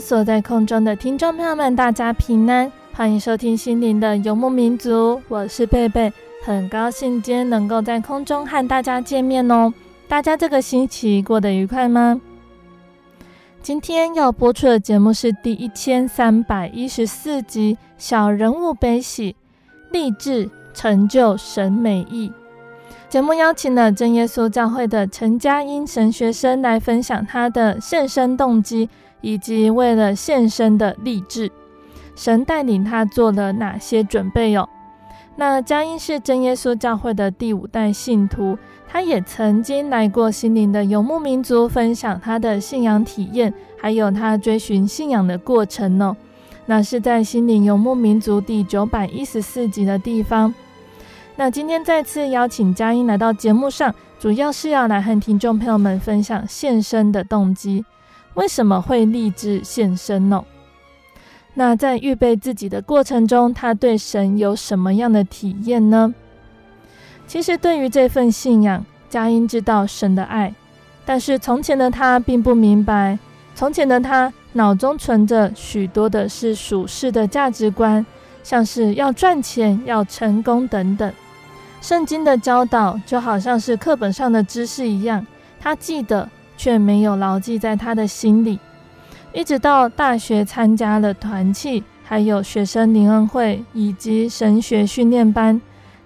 所在空中的听众朋友们，大家平安，欢迎收听心灵的游牧民族，我是贝贝，很高兴今天能够在空中和大家见面哦。大家这个星期过得愉快吗？今天要播出的节目是第一千三百一十四集《小人物悲喜》，励志成就神美意。节目邀请了真耶稣教会的陈佳音神学生来分享他的献身动机。以及为了献身的立志，神带领他做了哪些准备哟？那佳音是真耶稣教会的第五代信徒，他也曾经来过心灵的游牧民族，分享他的信仰体验，还有他追寻信仰的过程呢。那是在心灵游牧民族第九百一十四集的地方。那今天再次邀请佳音来到节目上，主要是要来和听众朋友们分享献身的动机。为什么会立志献身呢？那在预备自己的过程中，他对神有什么样的体验呢？其实，对于这份信仰，佳音知道神的爱，但是从前的他并不明白。从前的他脑中存着许多的是属世的价值观，像是要赚钱、要成功等等。圣经的教导就好像是课本上的知识一样，他记得。却没有牢记在他的心里，一直到大学参加了团契，还有学生灵恩会以及神学训练班，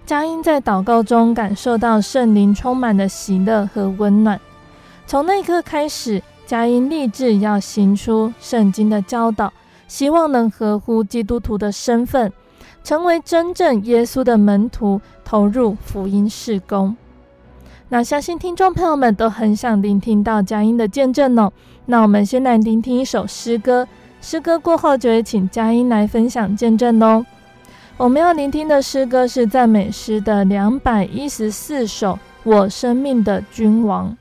佳音在祷告中感受到圣灵充满了喜乐和温暖。从那一刻开始，佳音立志要行出圣经的教导，希望能合乎基督徒的身份，成为真正耶稣的门徒，投入福音事工。那相信听众朋友们都很想聆听到佳音的见证哦。那我们先来聆听一首诗歌，诗歌过后就会请佳音来分享见证哦。我们要聆听的诗歌是赞美诗的两百一十四首，《我生命的君王》。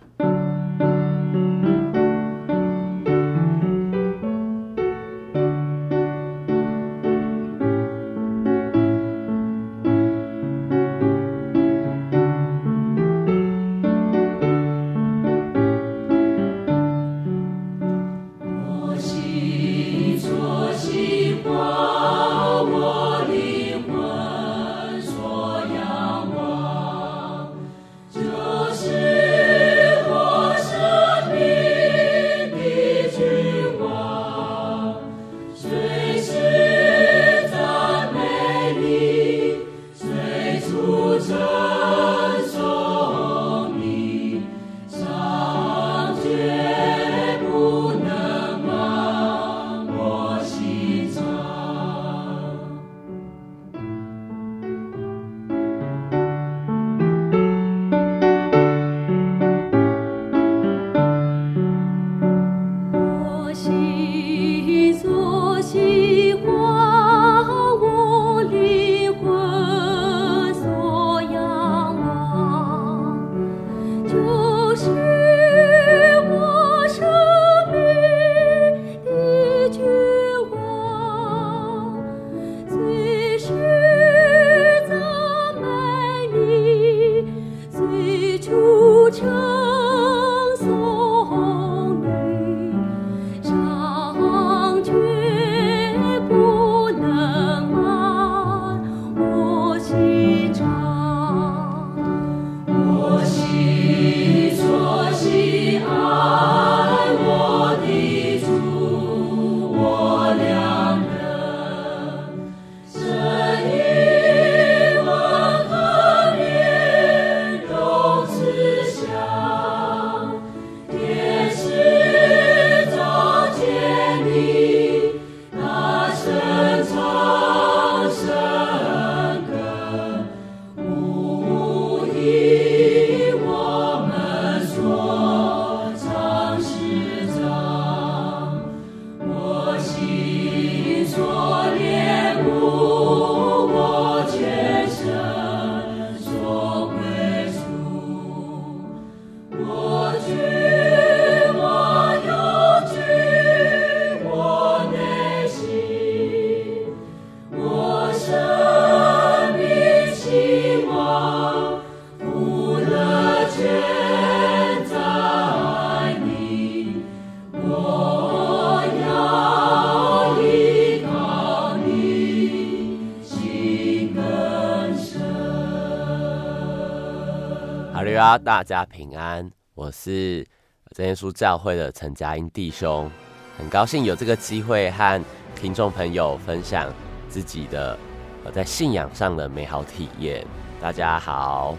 大家平安，我是真耶稣教会的陈佳英弟兄，很高兴有这个机会和听众朋友分享自己的呃在信仰上的美好体验。大家好。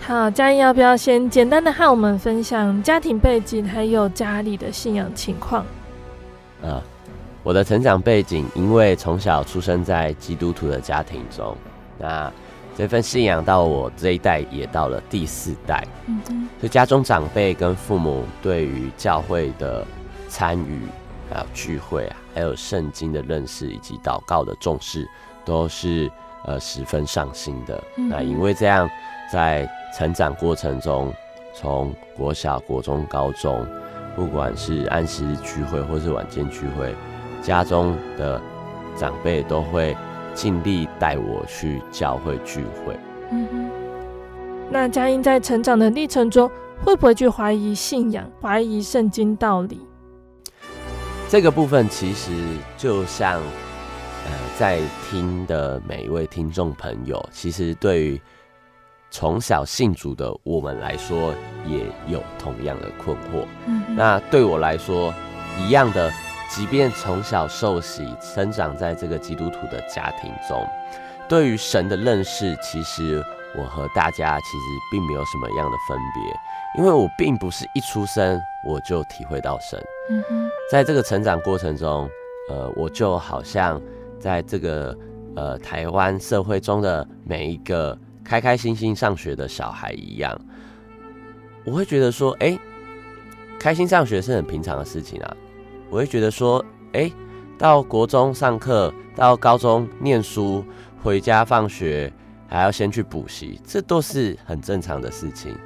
好，佳英要不要先简单的和我们分享家庭背景，还有家里的信仰情况？呃，我的成长背景，因为从小出生在基督徒的家庭中，那这份信仰到我这一代也到了第四代，嗯哼，所以家中长辈跟父母对于教会的参与，还有聚会啊，还有圣经的认识以及祷告的重视，都是呃十分上心的。嗯、那因为这样，在成长过程中，从国小、国中、高中，不管是按时聚会或是晚间聚会，家中的长辈都会尽力带我去教会聚会。嗯哼。那佳音在成长的历程中，会不会去怀疑信仰、怀疑圣经道理？这个部分其实就像，呃，在听的每一位听众朋友，其实对于。从小信主的我们来说，也有同样的困惑。嗯，那对我来说，一样的，即便从小受洗，生长在这个基督徒的家庭中，对于神的认识，其实我和大家其实并没有什么样的分别，因为我并不是一出生我就体会到神。嗯哼，在这个成长过程中，呃，我就好像在这个呃台湾社会中的每一个。开开心心上学的小孩一样，我会觉得说，哎、欸，开心上学是很平常的事情啊。我会觉得说，哎、欸，到国中上课，到高中念书，回家放学还要先去补习，这都是很正常的事情。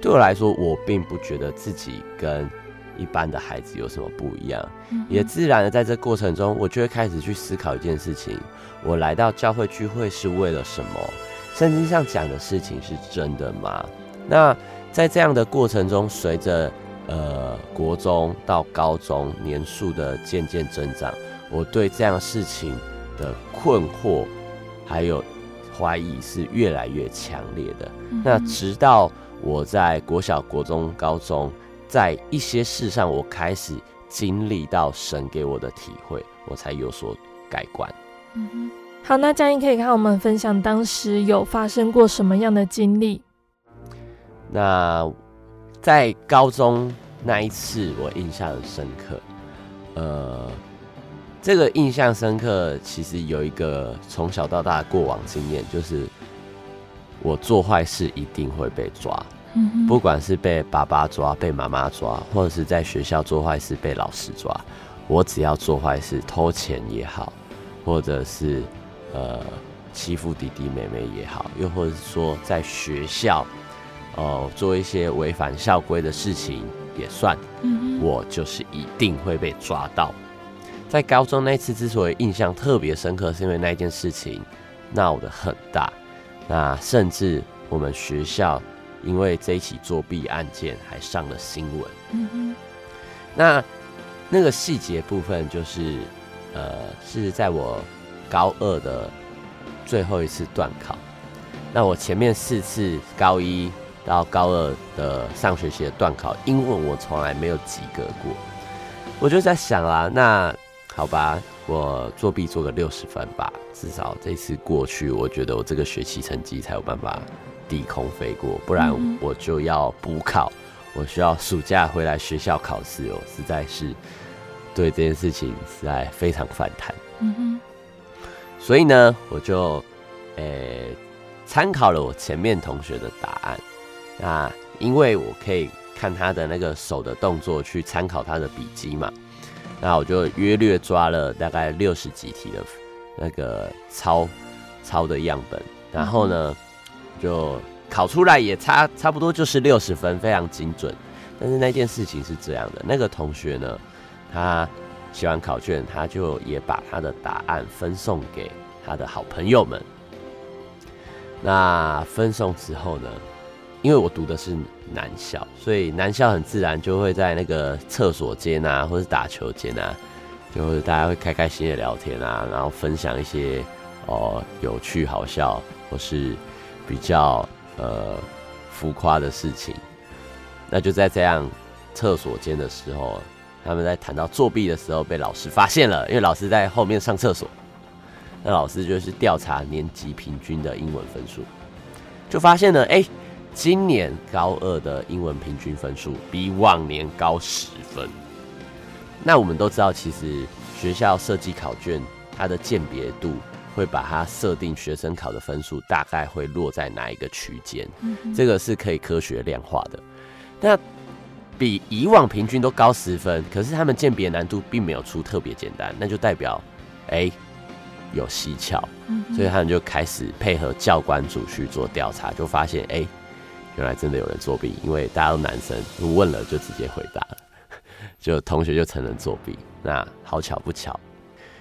对我来说，我并不觉得自己跟一般的孩子有什么不一样，也自然的在这过程中，我就会开始去思考一件事情：我来到教会聚会是为了什么？圣经上讲的事情是真的吗？那在这样的过程中，随着呃国中到高中年数的渐渐增长，我对这样事情的困惑还有怀疑是越来越强烈的。嗯。那直到我在国小、国中、高中，在一些事上，我开始经历到神给我的体会，我才有所改观。嗯好，那佳音可以看我们分享当时有发生过什么样的经历？那在高中那一次，我印象很深刻。呃，这个印象深刻，其实有一个从小到大的过往经验，就是我做坏事一定会被抓。嗯，不管是被爸爸抓、被妈妈抓，或者是在学校做坏事被老师抓，我只要做坏事，偷钱也好，或者是。呃，欺负弟弟妹妹也好，又或者是说在学校，哦、呃，做一些违反校规的事情也算，嗯，我就是一定会被抓到。在高中那次之所以印象特别深刻，是因为那件事情闹得很大，那甚至我们学校因为这一起作弊案件还上了新闻。那那个细节部分就是，呃，是在我。高二的最后一次段考，那我前面四次高一到高二的上学期的段考，英文我从来没有及格过。我就在想啊，那好吧，我作弊做个六十分吧，至少这次过去，我觉得我这个学期成绩才有办法低空飞过，不然我就要补考，我需要暑假回来学校考试哦，实在是对这件事情实在非常反弹。嗯哼。所以呢，我就，诶，参考了我前面同学的答案。那因为我可以看他的那个手的动作去参考他的笔记嘛，那我就约略抓了大概六十几题的那个抄抄的样本，然后呢，就考出来也差差不多就是六十分，非常精准。但是那件事情是这样的，那个同学呢，他。写完考卷，他就也把他的答案分送给他的好朋友们。那分送之后呢，因为我读的是男校，所以男校很自然就会在那个厕所间啊，或是打球间啊，就是大家会开开心心的聊天啊，然后分享一些哦有趣好笑或是比较呃浮夸的事情。那就在这样厕所间的时候，他们在谈到作弊的时候被老师发现了，因为老师在后面上厕所。那老师就是调查年级平均的英文分数，就发现了，哎、今年高二的英文平均分数比往年高十分。那我们都知道，其实学校设计考卷，它的鉴别度会把它设定学生考的分数大概会落在哪一个区间，这个是可以科学量化的。那比以往平均都高十分，可是他们鉴别难度并没有出特别简单，那就代表，哎、欸。有蹊跷，所以他们就开始配合教官组去做调查，就发现，哎、欸，原来真的有人作弊，因为大家都男生，问了就直接回答了，就同学就承认作弊。那好巧不巧，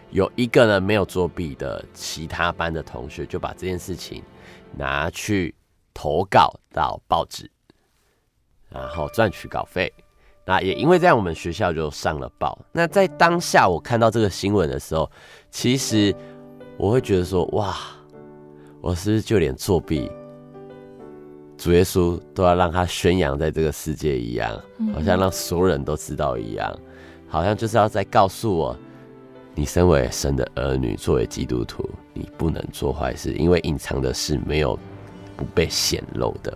有一个人没有作弊的，其他班的同学就把这件事情拿去投稿到报纸，然后赚取稿费。那也因为这样，我们学校就上了报。那在当下我看到这个新闻的时候，其实。我会觉得说，哇，我是不是就连作弊，主耶稣都要让他宣扬在这个世界一样，好像让所有人都知道一样，好像就是要在告诉我，你身为神的儿女，作为基督徒，你不能做坏事，因为隐藏的事没有不被显露的。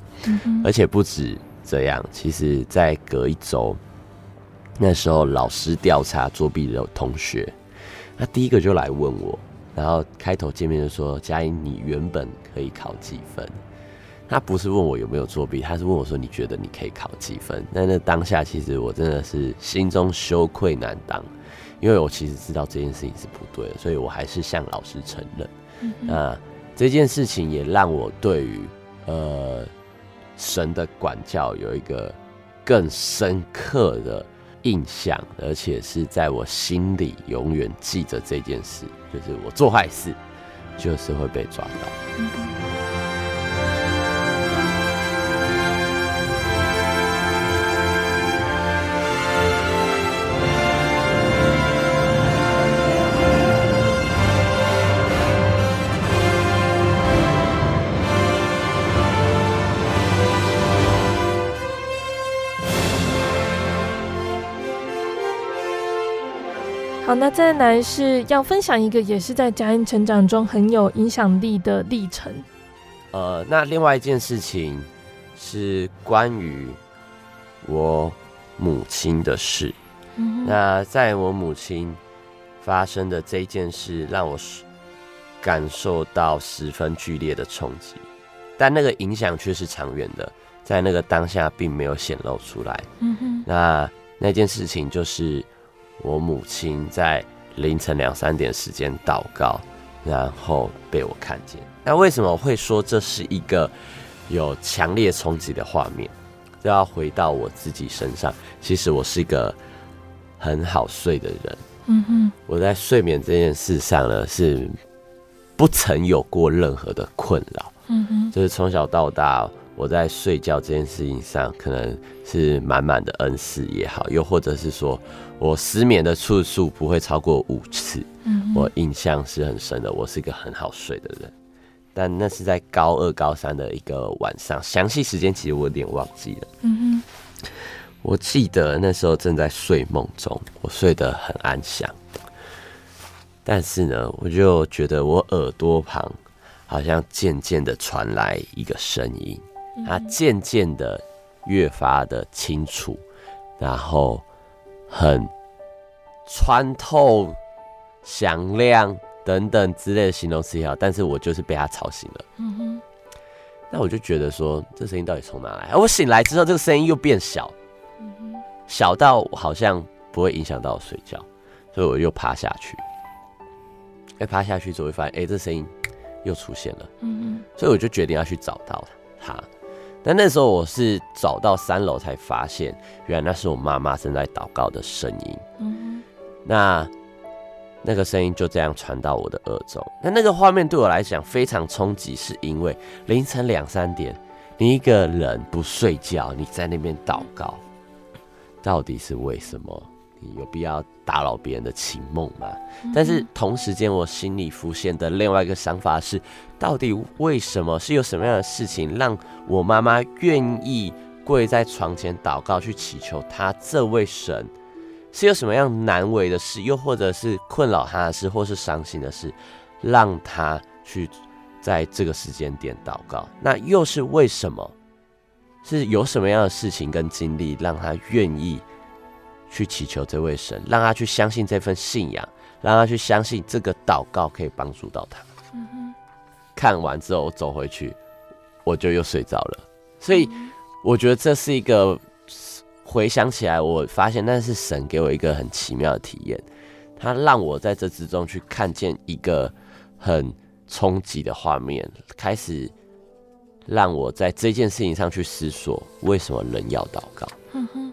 而且不止这样，其实在隔一周，那时候老师调查作弊的同学，他第一个就来问我。然后开头见面就说：“佳音，你原本可以考几分？”他不是问我有没有作弊，他是问我说：“你觉得你可以考几分？”那那当下其实我真的是心中羞愧难当，因为我其实知道这件事情是不对的，所以我还是向老师承认。嗯、那这件事情也让我对于呃神的管教有一个更深刻的印象，而且是在我心里永远记着这件事，就是我做坏事，就是会被抓到。好，那再来是要分享一个也是在佳音成长中很有影响力的历程。呃，那另外一件事情是关于我母亲的事。嗯。那在我母亲发生的这件事，让我感受到十分剧烈的冲击，但那个影响却是长远的，在那个当下并没有显露出来。嗯哼。那那件事情就是。我母亲在凌晨两三点时间祷告，然后被我看见。那为什么会说这是一个有强烈冲击的画面？就要回到我自己身上。其实我是一个很好睡的人。嗯哼，我在睡眠这件事上呢，是不曾有过任何的困扰。嗯哼，就是从小到大。我在睡觉这件事情上，可能是满满的恩赐也好，又或者是说我失眠的次数不会超过五次。嗯，我印象是很深的，我是一个很好睡的人。但那是在高二、高三的一个晚上，详细时间其实我有点忘记了。嗯哼，我记得那时候正在睡梦中，我睡得很安详。但是呢，我就觉得我耳朵旁好像渐渐的传来一个声音。它渐渐的越发的清楚，然后很穿透、响亮等等之类的形容词也好，但是我就是被它吵醒了。嗯哼，那我就觉得说，这声音到底从哪来？我醒来之后，这个声音又变小，嗯哼，小到好像不会影响到我睡觉，所以我又趴下去。哎，趴下去之后会发现，哎，这声音又出现了。嗯哼，所以我就决定要去找到它。但那时候我是找到三楼才发现，原来那是我妈妈正在祷告的声音。嗯，那那个声音就这样传到我的耳中。那那个画面对我来讲非常冲击，是因为凌晨两三点，你一个人不睡觉，你在那边祷告，到底是为什么？你有必要打扰别人的情梦吗？但是同时间，我心里浮现的另外一个想法是，到底为什么是有什么样的事情让我妈妈愿意跪在床前祷告，去祈求她这位神？是有什么样难为的事，又或者是困扰她的事，或是伤心的事，让她去在这个时间点祷告？那又是为什么？是有什么样的事情跟经历，让她愿意去祈求这位神，让他去相信这份信仰，让他去相信这个祷告可以帮助到他？嗯。看完之后我走回去，我就又睡着了。所以我觉得这是一个。回想起来，我发现那是神给我一个很奇妙的体验，他让我在这之中去看见一个很冲击的画面，开始让我在这件事情上去思索，为什么人要祷告。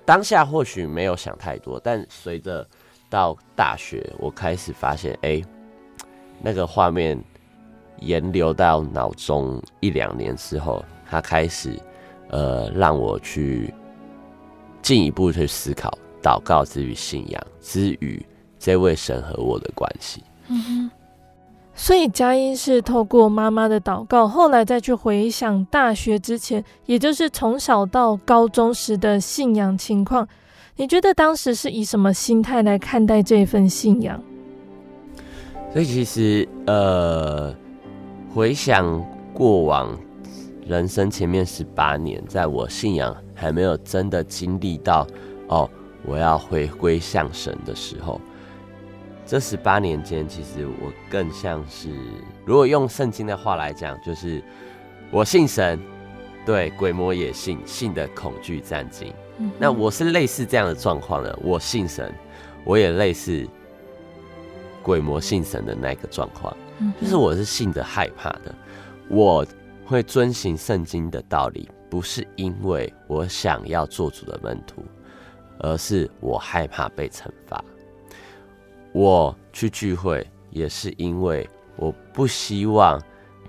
当下或许没有想太多，但随着到大学，我开始发现，哎，那个画面沿流到脑中一两年之后，他开始呃让我去。进一步去思考祷告之于信仰之于这位神和我的关系。嗯哼。所以佳音是透过妈妈的祷告，后来再去回想大学之前，也就是从小到高中时的信仰情况。你觉得当时是以什么心态来看待这份信仰？所以其实呃，回想过往人生前面十八年，在我信仰。还没有真的经历到哦，我要回归向神的时候，这十八年间，其实我更像是，如果用圣经的话来讲，就是我信神，对鬼魔也信，信的恐惧战惊。嗯、那我是类似这样的状况的，我信神，我也类似鬼魔信神的那个状况，嗯、就是我是信的害怕的，我会遵行圣经的道理。不是因为我想要做主的门徒，而是我害怕被惩罚。我去聚会也是因为我不希望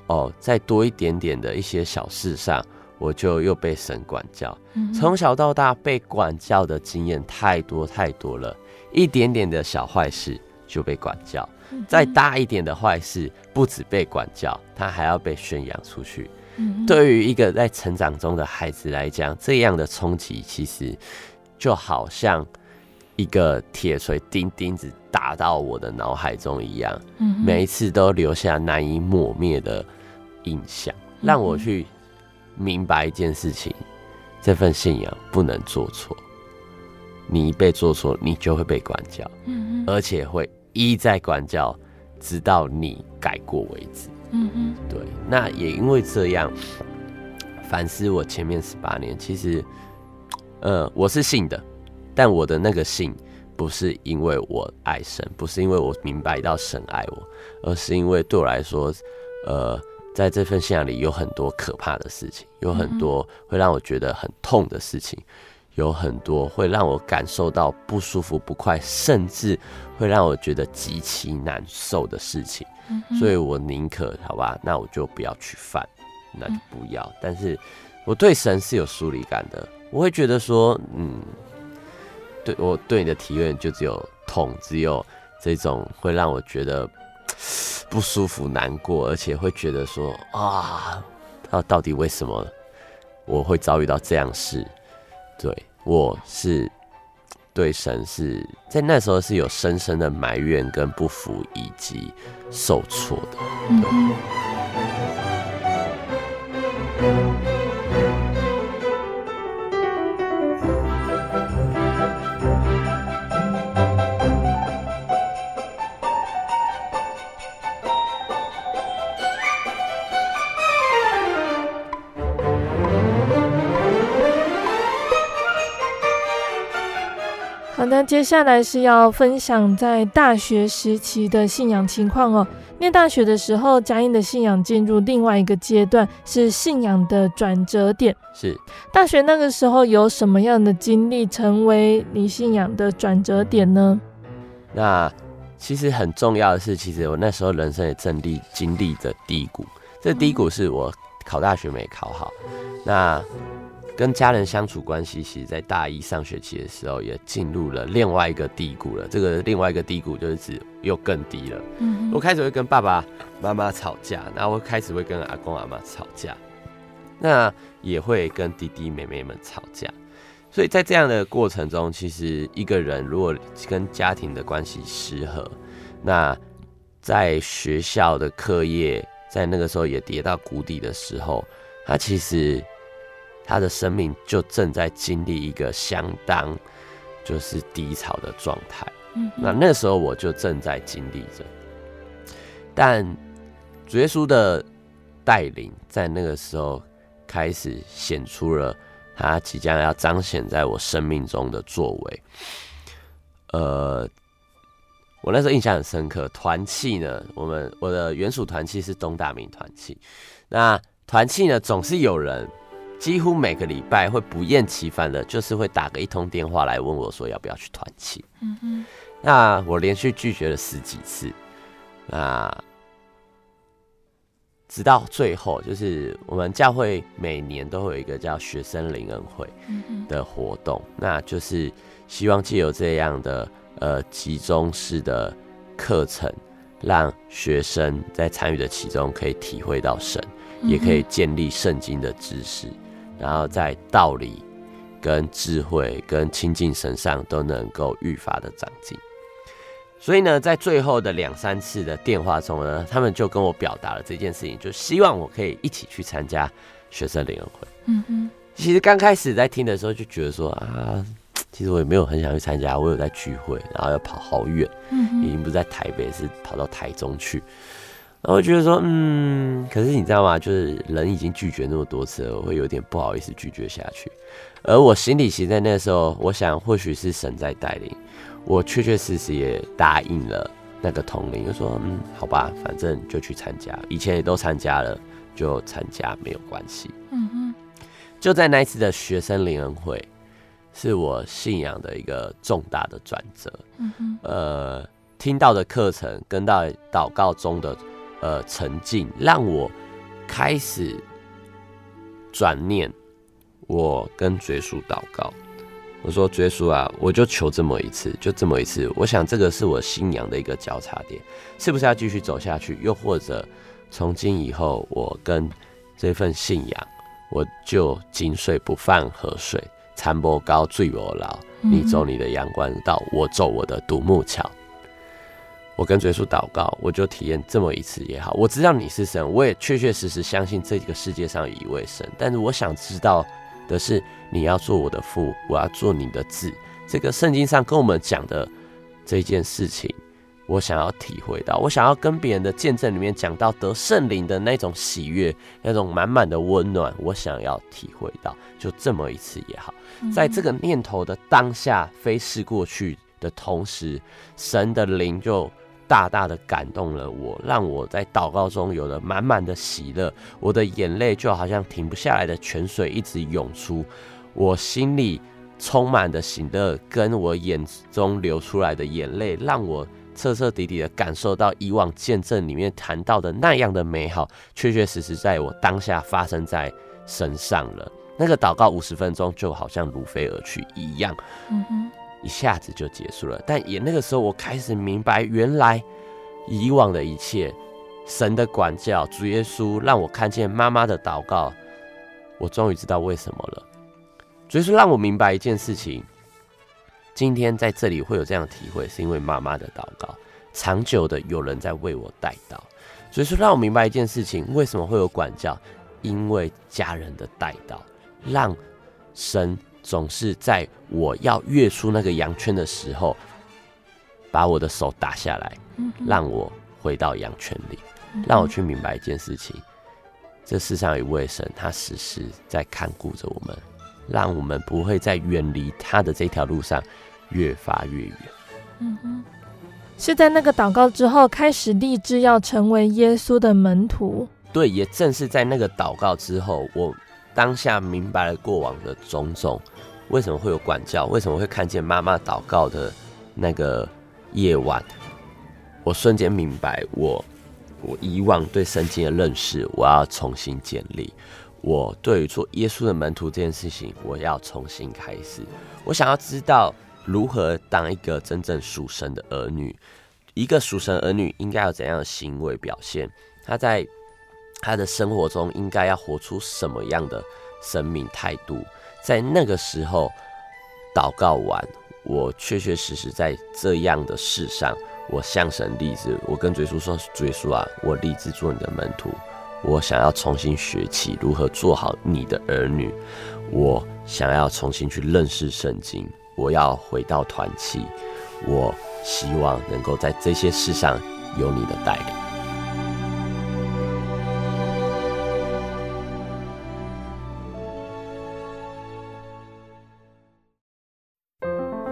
哦，再多一点点的一些小事上，我就又被神管教。从小到大被管教的经验太多太多了，一点点的小坏事就被管教，再大一点的坏事，不止被管教，他还要被宣扬出去。对于一个在成长中的孩子来讲，这样的冲击其实就好像一个铁锤钉钉子打到我的脑海中一样，每一次都留下难以抹灭的印象，让我去明白一件事情：这份信仰不能做错，你一被做错，你就会被管教，而且会一再管教，直到你改过为止。嗯嗯，对，那也因为这样，反思我前面十八年，其实，呃，我是信的，但我的那个信不是因为我爱神，不是因为我明白到神爱我，而是因为对我来说，呃，在这份信仰里有很多可怕的事情，有很多会让我觉得很痛的事情。有很多会让我感受到不舒服、不快，甚至会让我觉得极其难受的事情，所以我宁可好吧，那我就不要去犯，那就不要。嗯、但是我对神是有疏离感的，我会觉得说，嗯，对我对你的体验就只有痛，只有这种会让我觉得不舒服、难过，而且会觉得说啊，到到底为什么我会遭遇到这样事？对。我是对神是在那时候是有深深的埋怨跟不服以及受挫的。对。那接下来是要分享在大学时期的信仰情况哦。念大学的时候，嘉音的信仰进入另外一个阶段，是信仰的转折点。是大学那个时候有什么样的经历，成为你信仰的转折点呢？那其实很重要的是，其实我那时候人生也正历经历着低谷。这低谷是我考大学没考好，那。跟家人相处关系，其实在大一上学期的时候，也进入了另外一个低谷了。这个另外一个低谷就是指又更低了。嗯，我开始会跟爸爸妈妈吵架，然后我开始会跟阿公阿妈吵架，那也会跟弟弟妹妹们吵架。所以在这样的过程中，其实一个人如果跟家庭的关系失和，那在学校的课业在那个时候也跌到谷底的时候，他其实。他的生命就正在经历一个相当就是低潮的状态，嗯，那那时候我就正在经历着，但主耶稣的带领在那个时候开始显出了他即将要彰显在我生命中的作为。呃，我那时候印象很深刻，团契呢，我们我的原属团契是东大名团契，那团契呢总是有人。几乎每个礼拜会不厌其烦的，就是会打个一通电话来问我说要不要去团契。嗯哼，那我连续拒绝了十几次，那直到最后，就是我们教会每年都会有一个叫学生灵恩会的活动，那就是希望借由这样的呃集中式的课程，让学生在参与的其中可以体会到神，也可以建立圣经的知识。然后在道理、跟智慧、跟亲近神上都能够愈发的长进。所以呢，在最后的两三次的电话中呢，他们就跟我表达了这件事情，就希望我可以一起去参加学生联谊会。嗯哼。其实刚开始在听的时候就觉得说啊，其实我也没有很想去参加，我有在聚会，然后要跑好远，嗯，已经不在台北，是跑到台中去。然后我觉得说，嗯，可是你知道吗？就是人已经拒绝那么多次了，我会有点不好意思拒绝下去。而我心里其实在那个时候，我想或许是神在带领，我确确实实也答应了那个统领，就说，嗯，好吧，反正就去参加，以前也都参加了，就参加没有关系。嗯哼，就在那一次的学生灵恩会，是我信仰的一个重大的转折。嗯哼，呃，听到的课程跟到祷告中的。呃，沉浸让我开始转念，我跟主耶稣祷告，我说耶稣啊，我就求这么一次，就这么一次。我想这个是我信仰的一个交叉点，是不是要继续走下去？又或者从今以后，我跟这份信仰，我就井水不犯河水，残波高，坠我老。你走你的阳关道，我走我的独木桥。我跟耶稣祷告，我就体验这么一次也好。我知道你是神，我也确确实实相信这个世界上有一位神。但是我想知道的是，你要做我的父，我要做你的子。这个圣经上跟我们讲的这件事情，我想要体会到。我想要跟别人的见证里面讲到得圣灵的那种喜悦，那种满满的温暖，我想要体会到。就这么一次也好，在这个念头的当下飞逝过去的同时，神的灵就。大大的感动了我，让我在祷告中有了满满的喜乐。我的眼泪就好像停不下来的泉水一直涌出，我心里充满的喜乐，跟我眼中流出来的眼泪，让我彻彻底底的感受到以往见证里面谈到的那样的美好，确确实实在我当下发生在身上了。那个祷告五十分钟就好像如飞而去一样。嗯哼。一下子就结束了，但也那个时候，我开始明白，原来以往的一切，神的管教，主耶稣让我看见妈妈的祷告，我终于知道为什么了。主耶稣让我明白一件事情，今天在这里会有这样的体会，是因为妈妈的祷告，长久的有人在为我带祷。所以说，让我明白一件事情，为什么会有管教？因为家人的带祷，让神。总是在我要跃出那个羊圈的时候，把我的手打下来，让我回到羊圈里，让我去明白一件事情：这世上有一位神，他时时在看顾着我们，让我们不会在远离他的这条路上越发越远。嗯哼，是在那个祷告之后，开始立志要成为耶稣的门徒。对，也正是在那个祷告之后，我当下明白了过往的种种。为什么会有管教？为什么会看见妈妈祷告的那个夜晚？我瞬间明白我，我以往对圣经的认识，我要重新建立。我对于做耶稣的门徒这件事情，我要重新开始。我想要知道如何当一个真正属神的儿女。一个属神儿女应该有怎样的行为表现？他在他的生活中应该要活出什么样的生命态度？在那个时候祷告完，我确确实实在这样的事上，我向神立志。我跟主耶稣说：“主耶稣啊，我立志做你的门徒。我想要重新学起如何做好你的儿女。我想要重新去认识圣经。我要回到团契。我。”希望能够在这些事上有你的带领。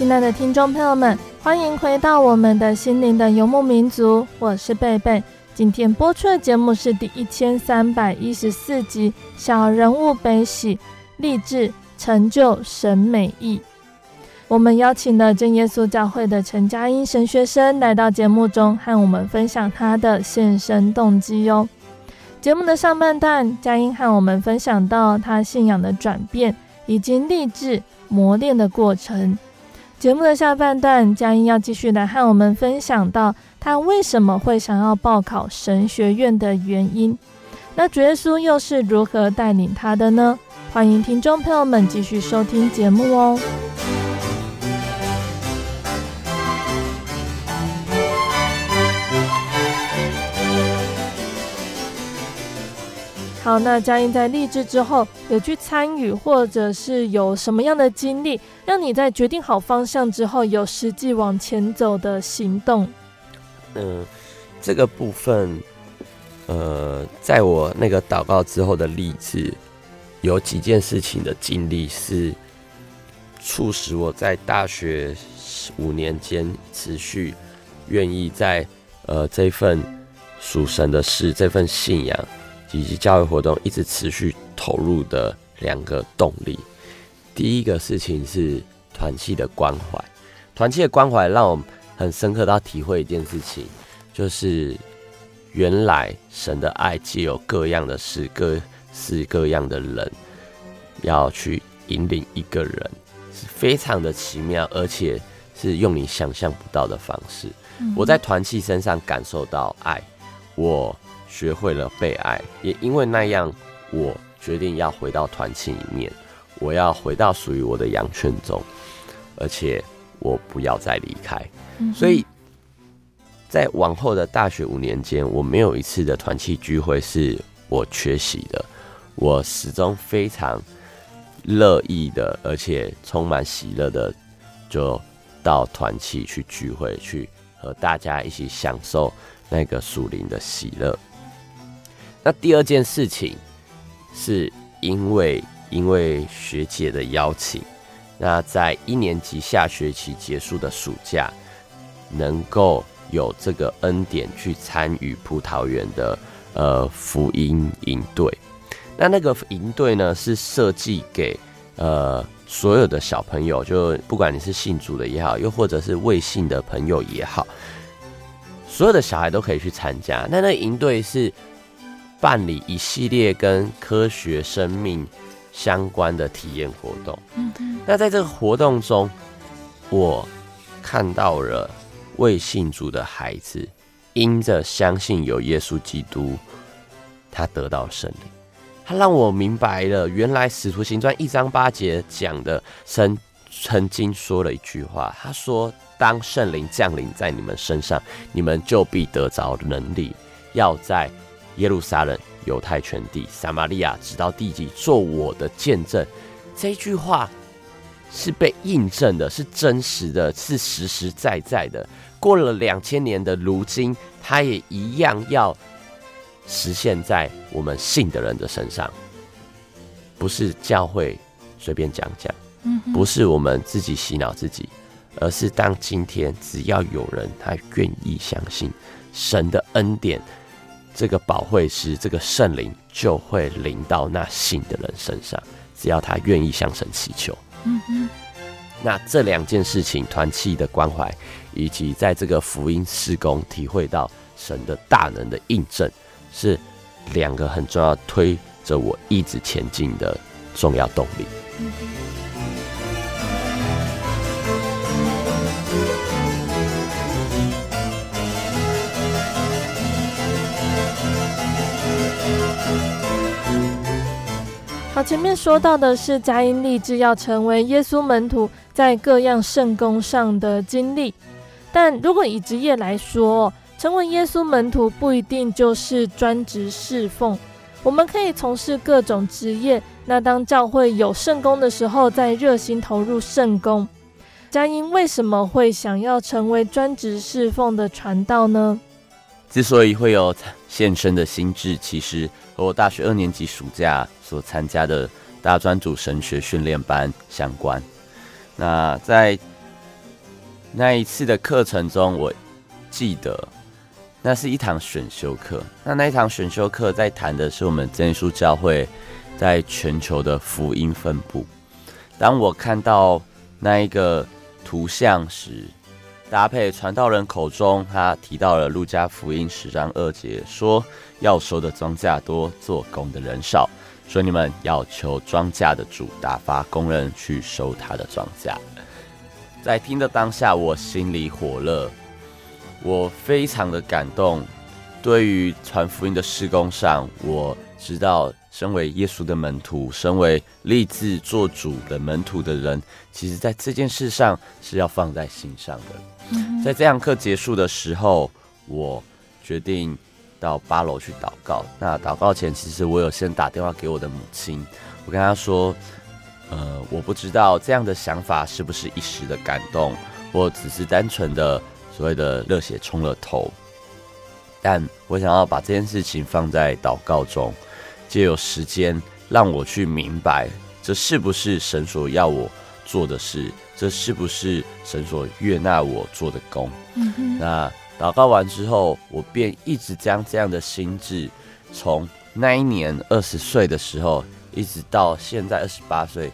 亲爱的听众朋友们，欢迎回到我们的心灵的游牧民族，我是贝贝。今天播出的节目是第一千三百一十四集《小人物悲喜，励志成就神美意》。我们邀请了真耶稣教会的陈佳音神学生来到节目中，和我们分享他的献身动机哟。节目的上半段，佳音和我们分享到他信仰的转变以及励志磨练的过程。节目的下半段，佳音要继续来和我们分享到。他为什么会想要报考神学院的原因？那主耶稣又是如何带领他的呢？欢迎听众朋友们继续收听节目哦。好，那佳音在立志之后有去参与，或者是有什么样的经历，让你在决定好方向之后有实际往前走的行动？嗯，这个部分，呃，在我那个祷告之后的立志，有几件事情的经历是促使我在大学五年间持续愿意在呃这份属神的事、这份信仰以及教育活动一直持续投入的两个动力。第一个事情是团契的关怀，团契的关怀让我。很深刻到体会一件事情，就是原来神的爱既有各样的事、各式各样的人，要去引领一个人，是非常的奇妙，而且是用你想象不到的方式。我在团契身上感受到爱，我学会了被爱，也因为那样，我决定要回到团契里面，我要回到属于我的羊圈中，而且我不要再离开。所以，在往后的大学五年间，我没有一次的团契聚会是我缺席的。我始终非常乐意的，而且充满喜乐的，就到团契去聚会，去和大家一起享受那个属灵的喜乐。那第二件事情，是因为因为学姐的邀请，那在一年级下学期结束的暑假。能够有这个恩典去参与葡萄园的呃福音营队，那那个营队呢是设计给呃所有的小朋友，就不管你是信主的也好，又或者是未信的朋友也好，所有的小孩都可以去参加。那那营队是办理一系列跟科学生命相关的体验活动。嗯嗯。那在这个活动中，我看到了。未信主的孩子因着相信有耶稣基督，他得到圣灵。他让我明白了，原来使徒行传一章八节讲的神曾经说了一句话，他说：“当圣灵降临在你们身上，你们就必得着能力，要在耶路撒冷、犹太全地、撒玛利亚，直到地极，做我的见证。”这句话是被印证的，是真实的，是实实在在的。过了两千年的如今，他也一样要。实现在我们信的人的身上，不是教会随便讲讲，不是我们自己洗脑自己，而是当今天只要有人他愿意相信神的恩典，这个保惠师，这个圣灵就会临到那信的人身上。只要他愿意向神祈求，那这两件事情，团契的关怀，以及在这个福音事工体会到神的大能的印证。是两个很重要推着我一直前进的重要动力。前面说到的是佳音立志要成为耶稣门徒，在各样圣工上的经历，但如果以职业来说，成为耶稣门徒不一定就是专职侍奉，我们可以从事各种职业。那当教会有圣工的时候，再热心投入圣工。佳音为什么会想要成为专职侍奉的传道呢？之所以会有献身的心志，其实和我大学二年级暑假所参加的大专组神学训练班相关。那在那一次的课程中，我记得。那是一堂选修课，那那一堂选修课在谈的是我们真耶稣教会在全球的福音分布。当我看到那一个图像时，搭配传道人口中，他提到了路加福音十章二节，说要收的庄稼多，做工的人少，所以你们要求庄稼的主打发工人去收他的庄稼。在听的当下，我心里火热。我非常的感动，对于传福音的施工上，我知道，身为耶稣的门徒，身为立志做主的门徒的人，其实在这件事上是要放在心上的。在这堂课结束的时候，我决定到八楼去祷告。那祷告前，其实我有先打电话给我的母亲，我跟她说，呃，我不知道这样的想法是不是一时的感动，或只是单纯的。所谓的热血冲了头，但我想要把这件事情放在祷告中，借由时间让我去明白，这是不是神所要我做的事，这是不是神所悦纳我做的工。嗯。那祷告完之后，我便一直将这样的心智，从那一年二十岁的时候，一直到现在二十八岁，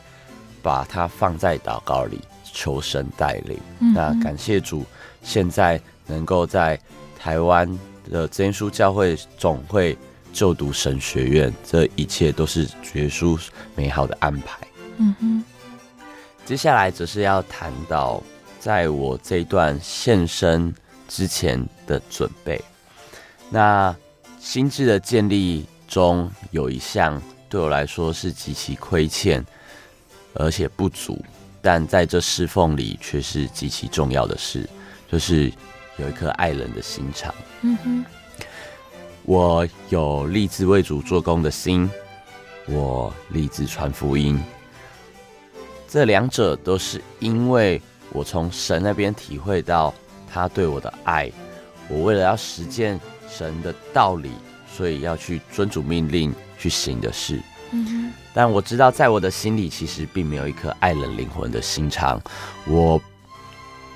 把它放在祷告里，求神带领。嗯。那感谢主。现在能够在台湾的真耶稣教会总会就读神学院，这一切都是耶稣美好的安排。嗯哼。接下来则是要谈到，在我这一段献身之前的准备。那心智的建立中有一项对我来说是极其亏欠，而且不足，但在这侍奉里却是极其重要的事。就是有一颗爱人的心肠。嗯哼，我有立志为主做工的心，我立志传福音。这两者都是因为我从神那边体会到他对我的爱。我为了要实践神的道理，所以要去遵主命令去行的事。但我知道在我的心里其实并没有一颗爱人灵魂的心肠。我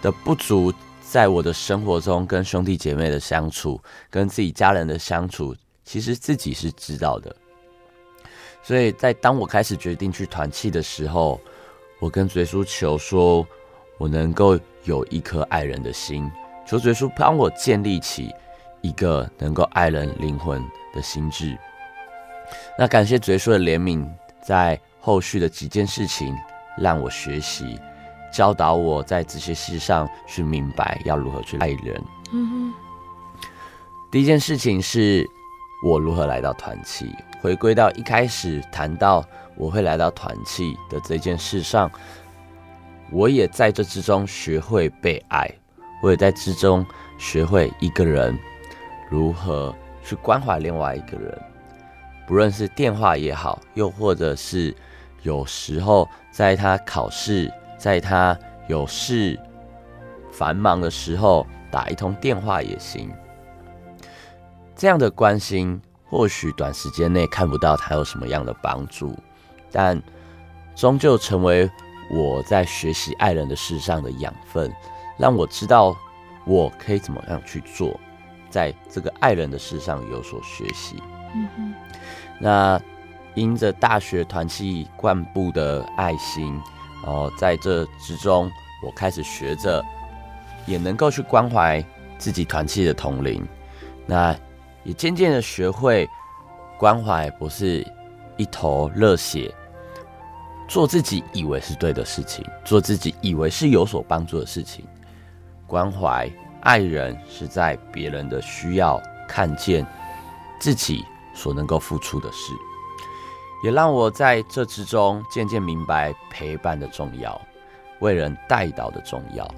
的不足。在我的生活中，跟兄弟姐妹的相处，跟自己家人的相处，其实自己是知道的。所以在当我开始决定去团契的时候，我跟耶稣求说，我能够有一颗爱人的心，求耶稣帮我建立起一个能够爱人灵魂的心智。那感谢耶稣的怜悯，在后续的几件事情让我学习。教导我在这些事上去明白要如何去爱人。嗯哼，第一件事情是我如何来到团契，回归到一开始谈到我会来到团契的这件事上，我也在这之中学会被爱，我也在之中学会一个人如何去关怀另外一个人，不论是电话也好，又或者是有时候在他考试，在他有事繁忙的时候打一通电话也行。这样的关心，或许短时间内看不到他有什么样的帮助，但终究成为我在学习爱人的事上的养分，让我知道我可以怎么样去做，在这个爱人的事上有所学习。嗯哼。那因着大学团契灌布的爱心，哦，在这之中，我开始学着，也能够去关怀自己团契的同龄。那。也渐渐的学会关怀，不是一头热血，做自己以为是对的事情，做自己以为是有所帮助的事情。关怀爱人是在别人的需要看见自己所能够付出的事，也让我在这之中渐渐明白陪伴的重要，为人带导的重要，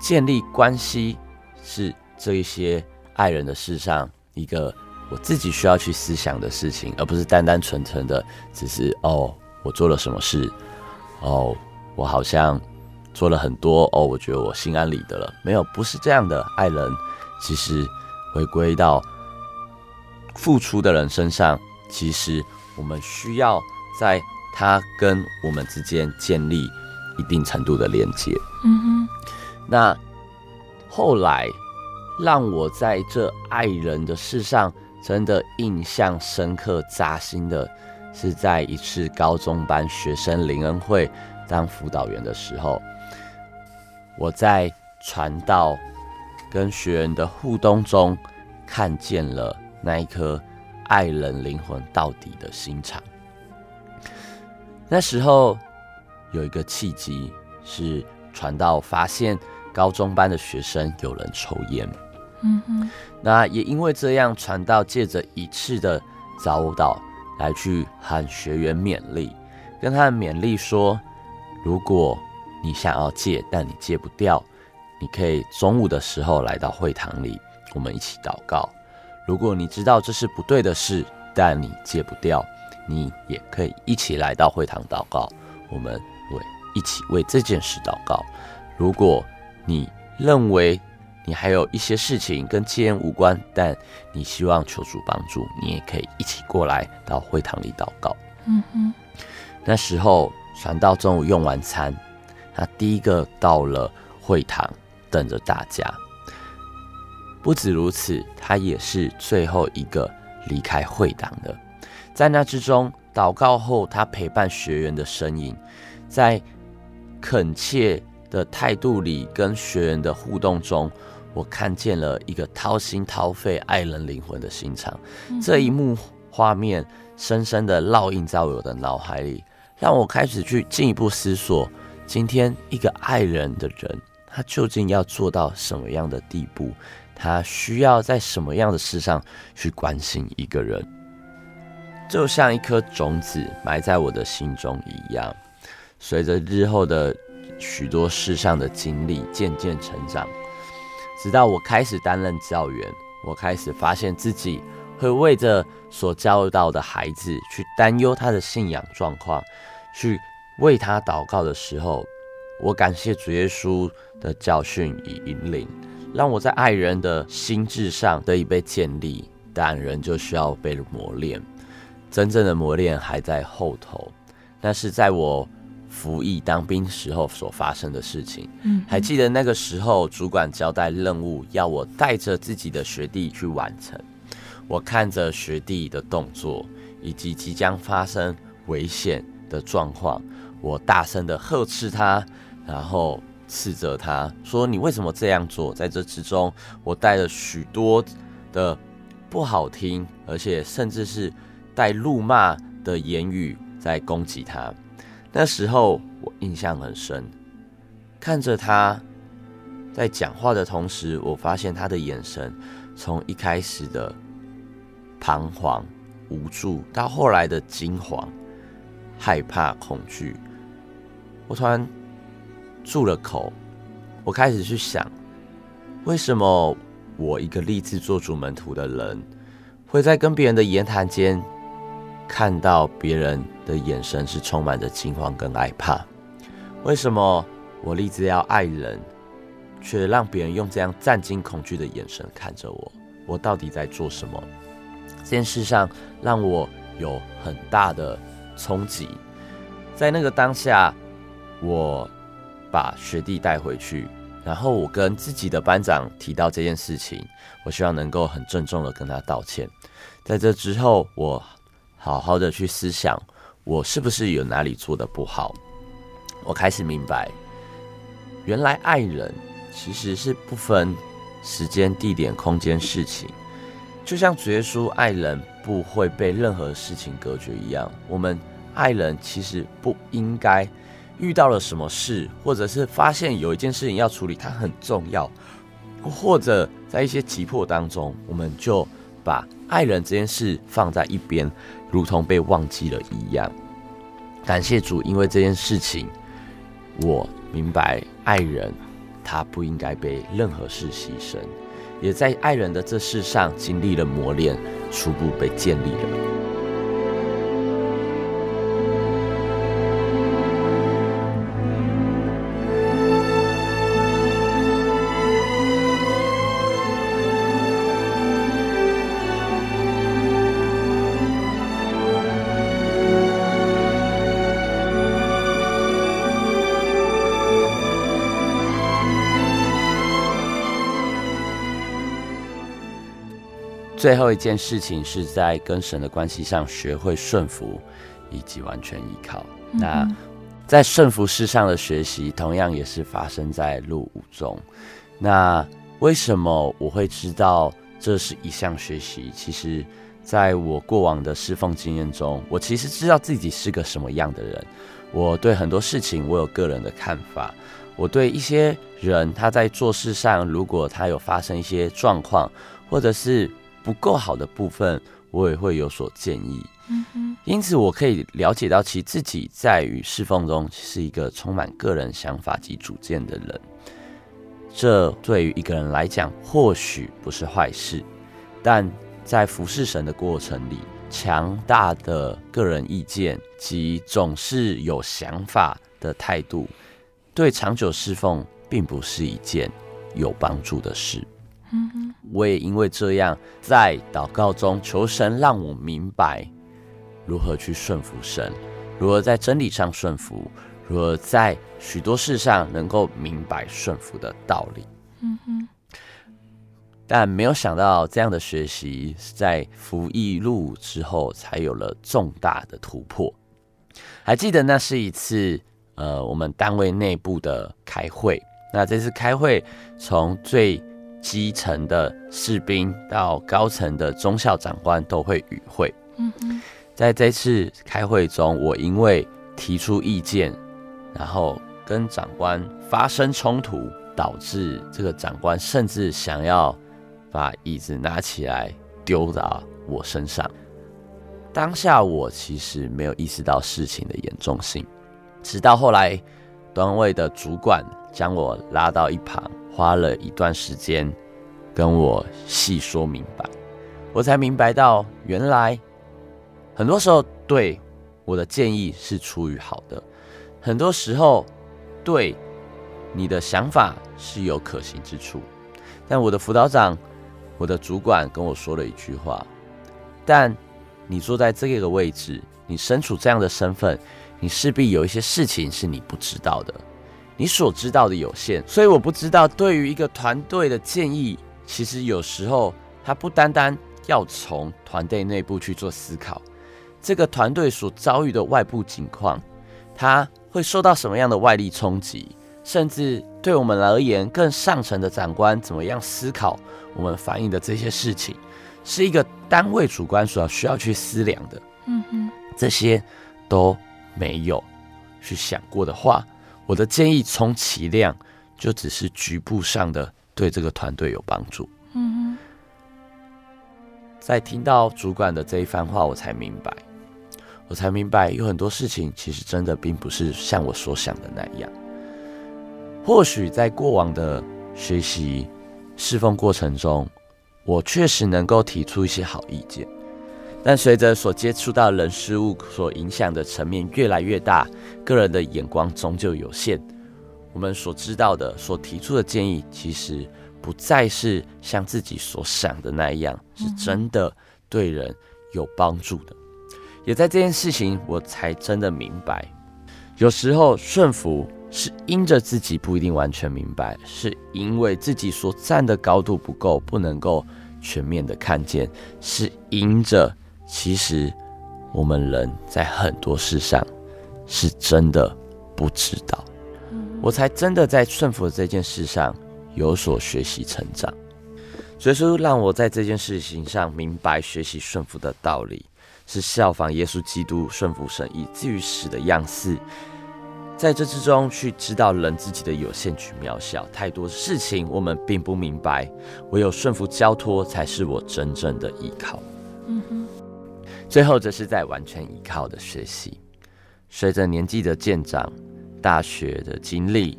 建立关系是这一些爱人的事上。一个我自己需要去思想的事情，而不是单单纯纯的只是哦，我做了什么事，哦，我好像做了很多哦，我觉得我心安理得了。没有，不是这样的。爱人其实回归到付出的人身上，其实我们需要在他跟我们之间建立一定程度的连接。嗯哼，那后来。让我在这爱人的事上真的印象深刻、扎心的，是在一次高中班学生灵恩会当辅导员的时候，我在传道跟学员的互动中，看见了那一颗爱人灵魂到底的心肠。那时候有一个契机，是传道发现高中班的学生有人抽烟。嗯哼，那也因为这样，传道借着一次的早祷来去和学员勉励，跟他的勉励说：如果你想要戒，但你戒不掉，你可以中午的时候来到会堂里，我们一起祷告。如果你知道这是不对的事，但你戒不掉，你也可以一起来到会堂祷告，我们为一起为这件事祷告。如果你认为，你还有一些事情跟戒烟无关，但你希望求主帮助，你也可以一起过来到会堂里祷告。嗯哼，那时候传道中午用完餐，他第一个到了会堂等着大家。不止如此，他也是最后一个离开会堂的。在那之中，祷告后，他陪伴学员的身影，在恳切的态度里跟学员的互动中。我看见了一个掏心掏肺爱人灵魂的心肠，嗯、这一幕画面深深的烙印在我的脑海里，让我开始去进一步思索：今天一个爱人的人，他究竟要做到什么样的地步？他需要在什么样的事上去关心一个人？就像一颗种子埋在我的心中一样，随着日后的许多事上的经历渐渐成长。直到我开始担任教员，我开始发现自己会为着所教导的孩子去担忧他的信仰状况，去为他祷告的时候，我感谢主耶稣的教训与引领，让我在爱人的心智上得以被建立，但人就需要被磨练，真正的磨练还在后头，但是在我。服役当兵时候所发生的事情，嗯，还记得那个时候，主管交代任务要我带着自己的学弟去完成。我看着学弟的动作以及即将发生危险的状况，我大声的呵斥他，然后斥责他说：“你为什么这样做？”在这之中，我带了许多的不好听，而且甚至是带怒骂的言语在攻击他。那时候我印象很深，看着他在讲话的同时，我发现他的眼神从一开始的彷徨无助，到后来的惊慌、害怕、恐惧，我突然住了口。我开始去想，为什么我一个立志做主门徒的人，会在跟别人的言谈间，看到别人的眼神是充满着惊慌跟害怕？为什么我立志要爱人，却让别人用这样战惊恐惧的眼神看着我？我到底在做什么？这件事上让我有很大的冲击。在那个当下，我把学弟带回去。然后我跟自己的班长提到这件事情，我希望能够很郑重的跟他道歉。在这之后，我好好的去思想，我是不是有哪里做得不好？我开始明白，原来爱人其实是不分时间、地点、空间、事情，就像主耶稣爱人不会被任何事情隔绝一样，我们爱人其实不应该。遇到了什么事，或者是发现有一件事情要处理，它很重要，或者在一些急迫当中，我们就把爱人这件事放在一边，如同被忘记了一样。感谢主，因为这件事情，我明白爱人他不应该被任何事牺牲，也在爱人的这世上经历了磨练，初步被建立了。最后一件事情是在跟神的关系上学会顺服，以及完全依靠。嗯、那在顺服事上的学习，同样也是发生在路五中。那为什么我会知道这是一项学习？其实，在我过往的侍奉经验中，我其实知道自己是个什么样的人。我对很多事情，我有个人的看法。我对一些人，他在做事上，如果他有发生一些状况，或者是不够好的部分，我也会有所建议。嗯哼，因此我可以了解到，其自己在与侍奉中是一个充满个人想法及主见的人。这对于一个人来讲，或许不是坏事，但在服侍神的过程里，强大的个人意见及总是有想法的态度，对长久侍奉并不是一件有帮助的事。我也因为这样，在祷告中求神让我明白如何去顺服神，如何在真理上顺服，如何在许多事上能够明白顺服的道理。嗯。但没有想到，这样的学习是在服役路之后才有了重大的突破。还记得那是一次，呃，我们单位内部的开会。那这次开会从最基层的士兵到高层的中校长官都会与会。嗯，在这次开会中，我因为提出意见，然后跟长官发生冲突，导致这个长官甚至想要把椅子拿起来丢到我身上。当下我其实没有意识到事情的严重性，直到后来单位的主管将我拉到一旁。花了一段时间跟我细说明白，我才明白到原来很多时候对我的建议是出于好的，很多时候对你的想法是有可行之处。但我的辅导长、我的主管跟我说了一句话：但你坐在这个位置，你身处这样的身份，你势必有一些事情是你不知道的。你所知道的有限，所以我不知道对于一个团队的建议，其实有时候它不单单要从团队内部去做思考，这个团队所遭遇的外部情况，它会受到什么样的外力冲击，甚至对我们而言，更上层的长官怎么样思考我们反映的这些事情，是一个单位主观所需要去思量的。嗯哼，这些都没有去想过的话。我的建议充其量就只是局部上的对这个团队有帮助。嗯，在听到主管的这一番话，我才明白，我才明白有很多事情其实真的并不是像我所想的那样。或许在过往的学习侍奉过程中，我确实能够提出一些好意见，但随着所接触到人事物所影响的层面越来越大，个人的眼光终究有限，我们所知道的、所提出的建议，其实不再是像自己所想的那样，是真的对人有帮助的。也在这件事情，我才真的明白，有时候顺服。是因着自己不一定完全明白，是因为自己所站的高度不够，不能够全面的看见，是因着其实我们人在很多事上是真的不知道，我才真的在顺服的这件事上有所学习成长。所以说，让我在这件事情上明白学习顺服的道理，是效仿耶稣基督顺服神以至于死的样式。在这之中，去知道人自己的有限与渺小，太多事情我们并不明白，唯有顺服交托，才是我真正的依靠。嗯哼。最后，这是在完全依靠的学习。随着年纪的渐长，大学的经历，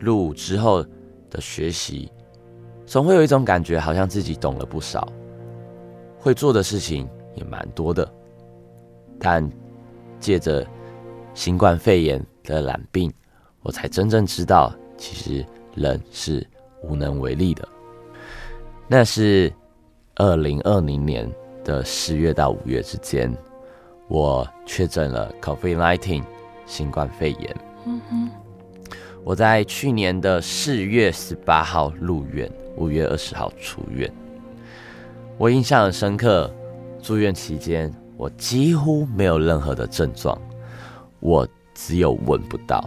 入伍之后的学习，总会有一种感觉，好像自己懂了不少，会做的事情也蛮多的，但借着。新冠肺炎的染病，我才真正知道，其实人是无能为力的。那是二零二零年的十月到五月之间，我确诊了 COVID-19 新冠肺炎。嗯哼。我在去年的四月十八号入院，五月二十号出院。我印象很深刻，住院期间我几乎没有任何的症状。我只有闻不到，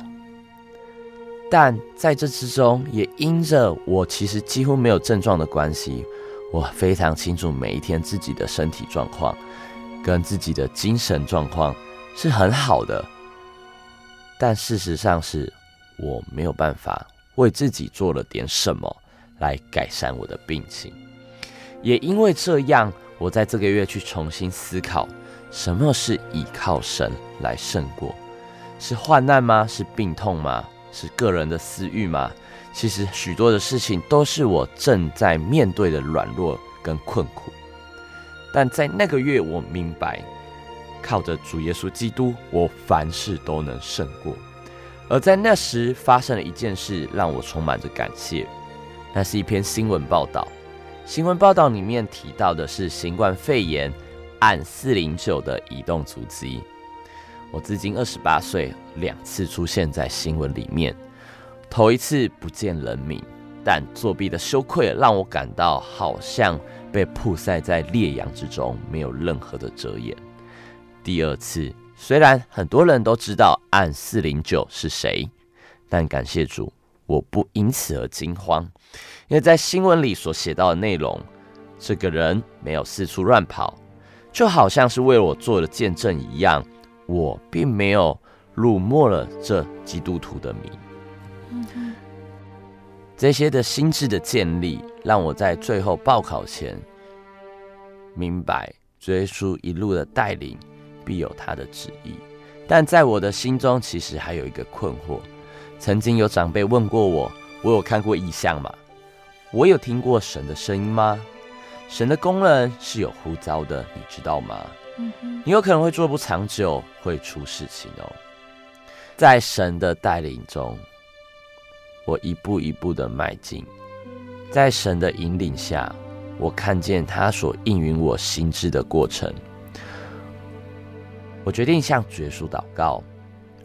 但在这之中，也因着我其实几乎没有症状的关系，我非常清楚每一天自己的身体状况跟自己的精神状况是很好的。但事实上是我没有办法为自己做了点什么来改善我的病情，也因为这样，我在这个月去重新思考什么是倚靠神来胜过。是患难吗？是病痛吗？是个人的私欲吗？其实许多的事情都是我正在面对的软弱跟困苦。但在那个月，我明白，靠着主耶稣基督，我凡事都能胜过。而在那时发生了一件事，让我充满着感谢。那是一篇新闻报道，新闻报道里面提到的是新冠肺炎按四零九的移动足迹。我至今二十八岁，两次出现在新闻里面。头一次不见人名，但作弊的羞愧让我感到好像被曝晒在烈阳之中，没有任何的遮掩。第二次，虽然很多人都知道案四零九是谁，但感谢主，我不因此而惊慌，因为在新闻里所写到的内容，这个人没有四处乱跑，就好像是为我做了见证一样。我并没有辱没了这基督徒的名。这些的心智的建立，让我在最后报考前明白，追书一路的带领必有他的旨意。但在我的心中，其实还有一个困惑。曾经有长辈问过我：“我有看过异象吗？我有听过神的声音吗？神的工人是有呼召的，你知道吗？”你有可能会做不长久，会出事情哦。在神的带领中，我一步一步的迈进，在神的引领下，我看见他所应允我心智的过程。我决定向主耶稣祷告，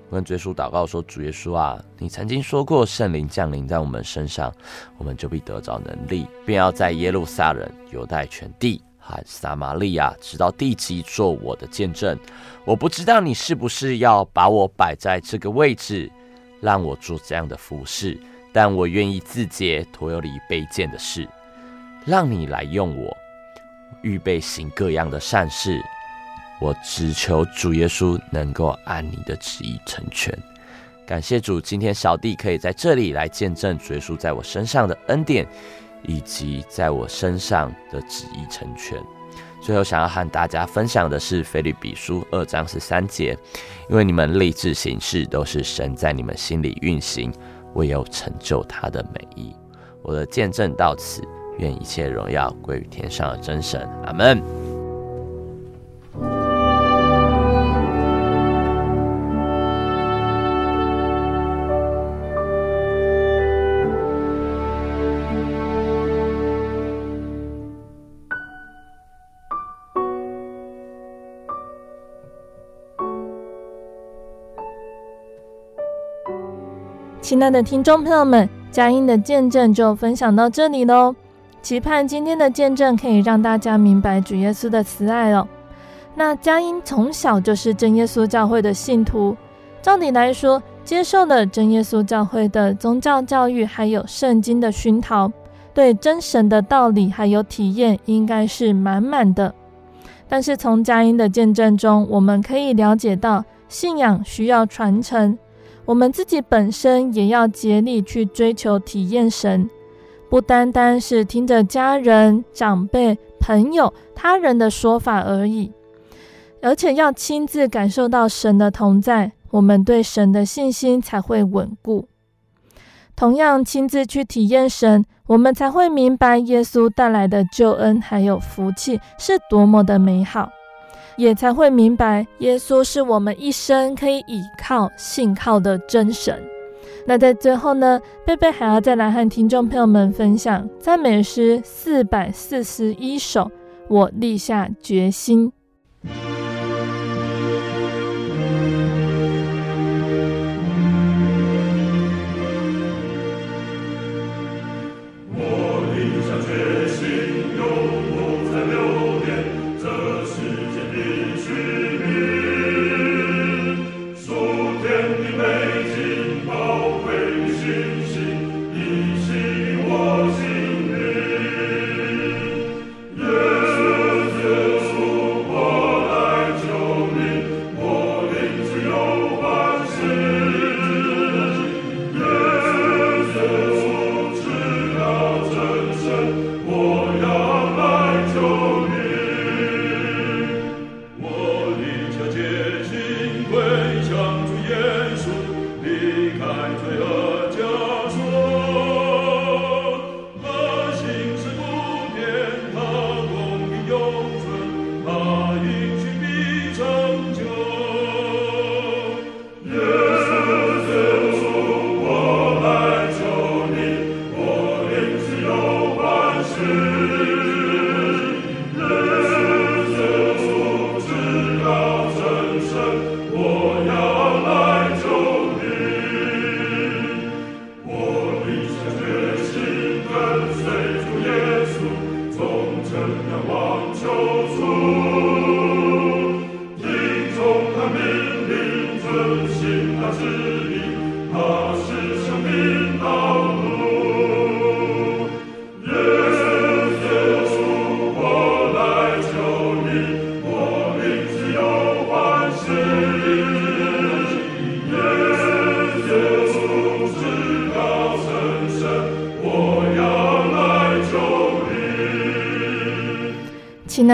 我跟主耶稣祷告说：“主耶稣啊，你曾经说过，圣灵降临在我们身上，我们就必得着能力，便要在耶路撒冷、犹太全地。”和撒玛利亚，直到地极，做我的见证。我不知道你是不是要把我摆在这个位置，让我做这样的服事，但我愿意自洁，脱离卑贱的事，让你来用我，预备行各样的善事。我只求主耶稣能够按你的旨意成全。感谢主，今天小弟可以在这里来见证主耶稣在我身上的恩典。以及在我身上的旨意成全。最后，想要和大家分享的是《菲律比书》二章十三节，因为你们立志行事，都是神在你们心里运行，唯有成就他的美意。我的见证到此，愿一切荣耀归于天上的真神。阿门。亲爱的听众朋友们，佳音的见证就分享到这里喽。期盼今天的见证可以让大家明白主耶稣的慈爱哦。那佳音从小就是真耶稣教会的信徒，照理来说，接受了真耶稣教会的宗教教育，还有圣经的熏陶，对真神的道理还有体验，应该是满满的。但是从佳音的见证中，我们可以了解到，信仰需要传承。我们自己本身也要竭力去追求体验神，不单单是听着家人、长辈、朋友、他人的说法而已，而且要亲自感受到神的同在，我们对神的信心才会稳固。同样，亲自去体验神，我们才会明白耶稣带来的救恩还有福气是多么的美好。也才会明白，耶稣是我们一生可以倚靠、信靠的真神。那在最后呢，贝贝还要再来和听众朋友们分享赞美诗四百四十一首，我立下决心。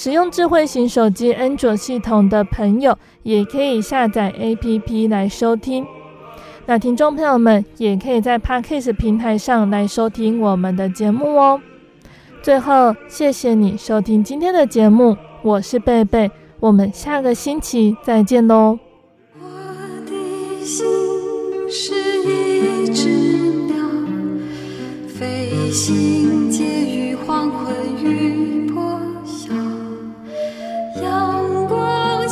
使用智慧型手机安卓系统的朋友，也可以下载 APP 来收听。那听众朋友们也可以在 Podcast 平台上来收听我们的节目哦。最后，谢谢你收听今天的节目，我是贝贝，我们下个星期再见喽。我的心是一只鸟，飞行